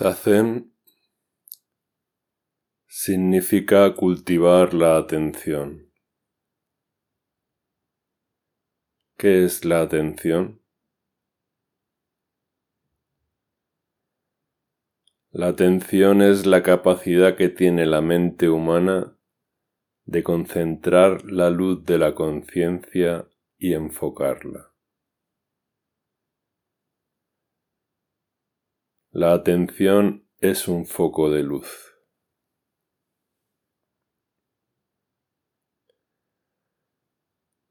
Zazen significa cultivar la atención. ¿Qué es la atención? La atención es la capacidad que tiene la mente humana de concentrar la luz de la conciencia y enfocarla. La atención es un foco de luz.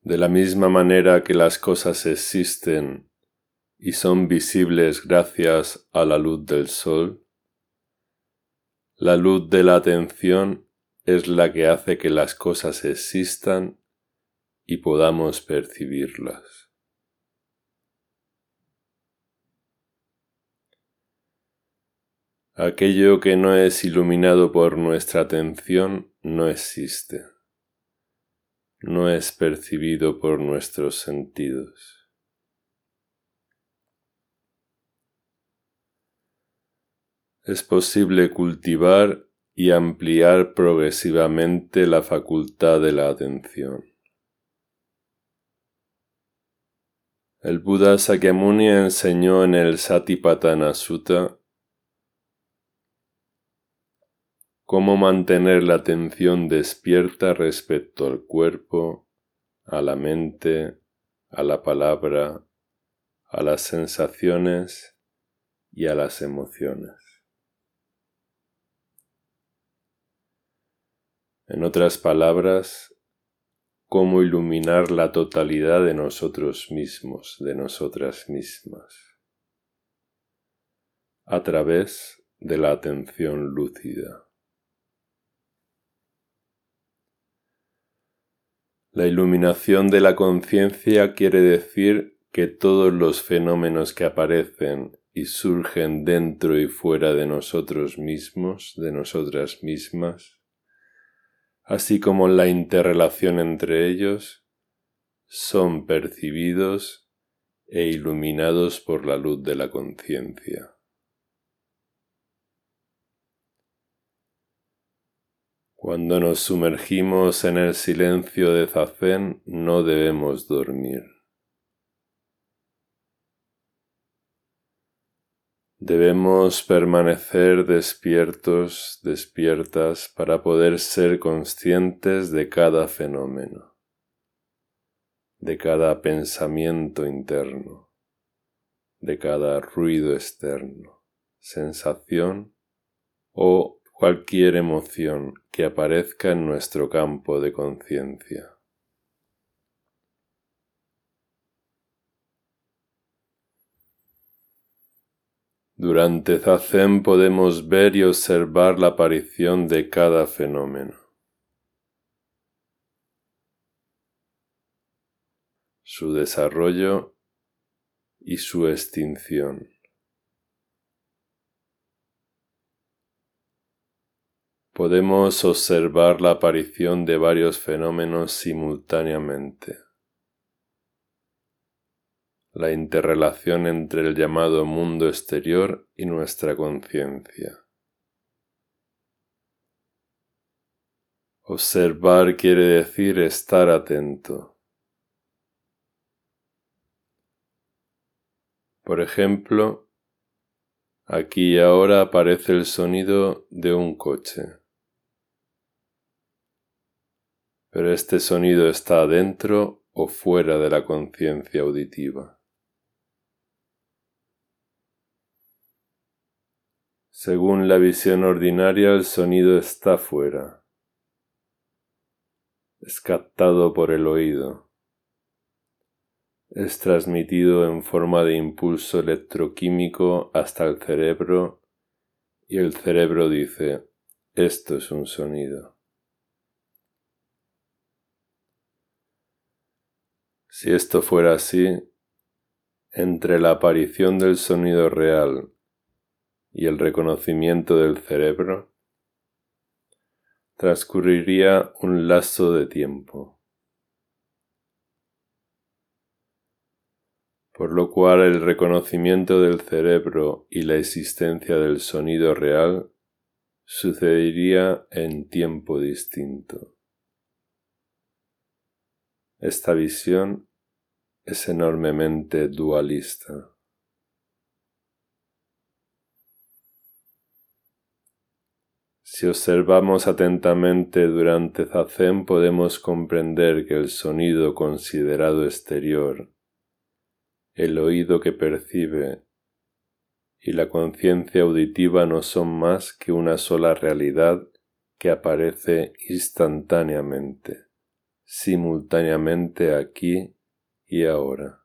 De la misma manera que las cosas existen y son visibles gracias a la luz del sol, la luz de la atención es la que hace que las cosas existan y podamos percibirlas. Aquello que no es iluminado por nuestra atención no existe, no es percibido por nuestros sentidos. Es posible cultivar y ampliar progresivamente la facultad de la atención. El Buda Sakyamuni enseñó en el Satipatthana Sutta cómo mantener la atención despierta respecto al cuerpo, a la mente, a la palabra, a las sensaciones y a las emociones. En otras palabras, cómo iluminar la totalidad de nosotros mismos, de nosotras mismas, a través de la atención lúcida. La iluminación de la conciencia quiere decir que todos los fenómenos que aparecen y surgen dentro y fuera de nosotros mismos, de nosotras mismas, así como la interrelación entre ellos, son percibidos e iluminados por la luz de la conciencia. Cuando nos sumergimos en el silencio de Zazen no debemos dormir. Debemos permanecer despiertos, despiertas, para poder ser conscientes de cada fenómeno, de cada pensamiento interno, de cada ruido externo, sensación o cualquier emoción que aparezca en nuestro campo de conciencia. Durante Zazen podemos ver y observar la aparición de cada fenómeno. su desarrollo y su extinción. Podemos observar la aparición de varios fenómenos simultáneamente. La interrelación entre el llamado mundo exterior y nuestra conciencia. Observar quiere decir estar atento. Por ejemplo, aquí y ahora aparece el sonido de un coche. Pero este sonido está dentro o fuera de la conciencia auditiva. Según la visión ordinaria, el sonido está fuera. Es captado por el oído. Es transmitido en forma de impulso electroquímico hasta el cerebro y el cerebro dice, esto es un sonido. Si esto fuera así, entre la aparición del sonido real y el reconocimiento del cerebro, transcurriría un lazo de tiempo. por lo cual el reconocimiento del cerebro y la existencia del sonido real sucedería en tiempo distinto. Esta visión es enormemente dualista. Si observamos atentamente durante Zazen podemos comprender que el sonido considerado exterior, el oído que percibe y la conciencia auditiva no son más que una sola realidad que aparece instantáneamente, simultáneamente aquí y ahora,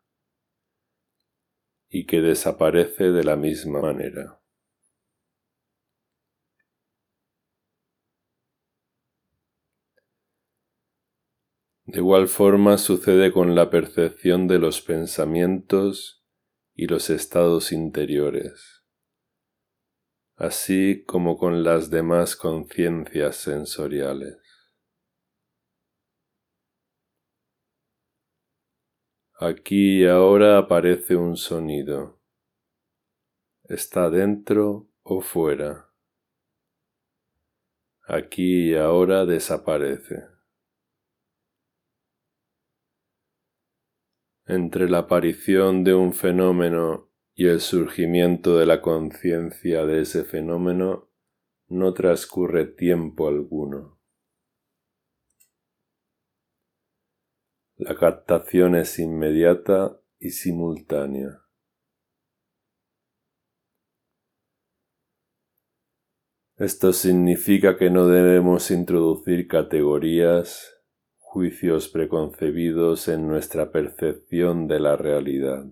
y que desaparece de la misma manera. De igual forma sucede con la percepción de los pensamientos y los estados interiores, así como con las demás conciencias sensoriales. Aquí y ahora aparece un sonido. Está dentro o fuera. Aquí y ahora desaparece. entre la aparición de un fenómeno y el surgimiento de la conciencia de ese fenómeno no transcurre tiempo alguno. La captación es inmediata y simultánea. Esto significa que no debemos introducir categorías juicios preconcebidos en nuestra percepción de la realidad.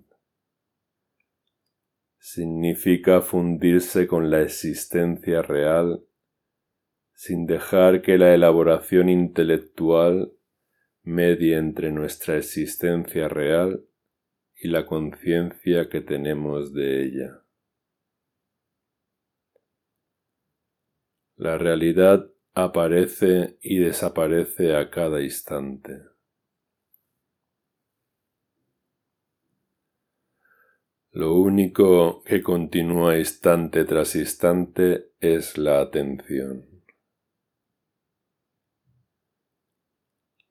Significa fundirse con la existencia real sin dejar que la elaboración intelectual medie entre nuestra existencia real y la conciencia que tenemos de ella. La realidad aparece y desaparece a cada instante. Lo único que continúa instante tras instante es la atención.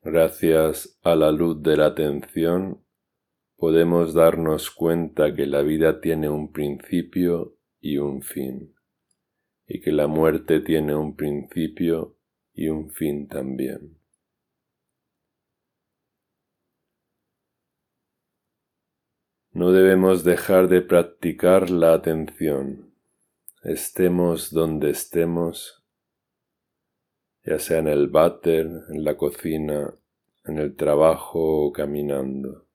Gracias a la luz de la atención podemos darnos cuenta que la vida tiene un principio y un fin y que la muerte tiene un principio y un fin también. No debemos dejar de practicar la atención, estemos donde estemos, ya sea en el váter, en la cocina, en el trabajo o caminando.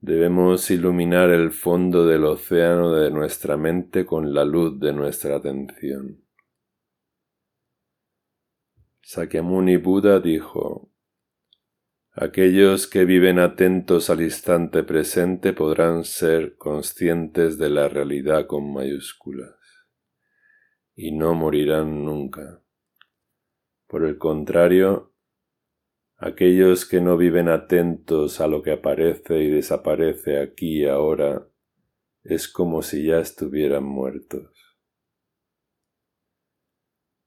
Debemos iluminar el fondo del océano de nuestra mente con la luz de nuestra atención. Sakyamuni Buda dijo, Aquellos que viven atentos al instante presente podrán ser conscientes de la realidad con mayúsculas y no morirán nunca. Por el contrario, Aquellos que no viven atentos a lo que aparece y desaparece aquí y ahora, es como si ya estuvieran muertos.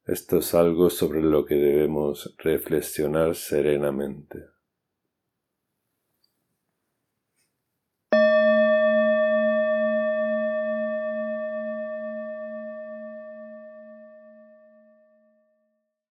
Esto es algo sobre lo que debemos reflexionar serenamente.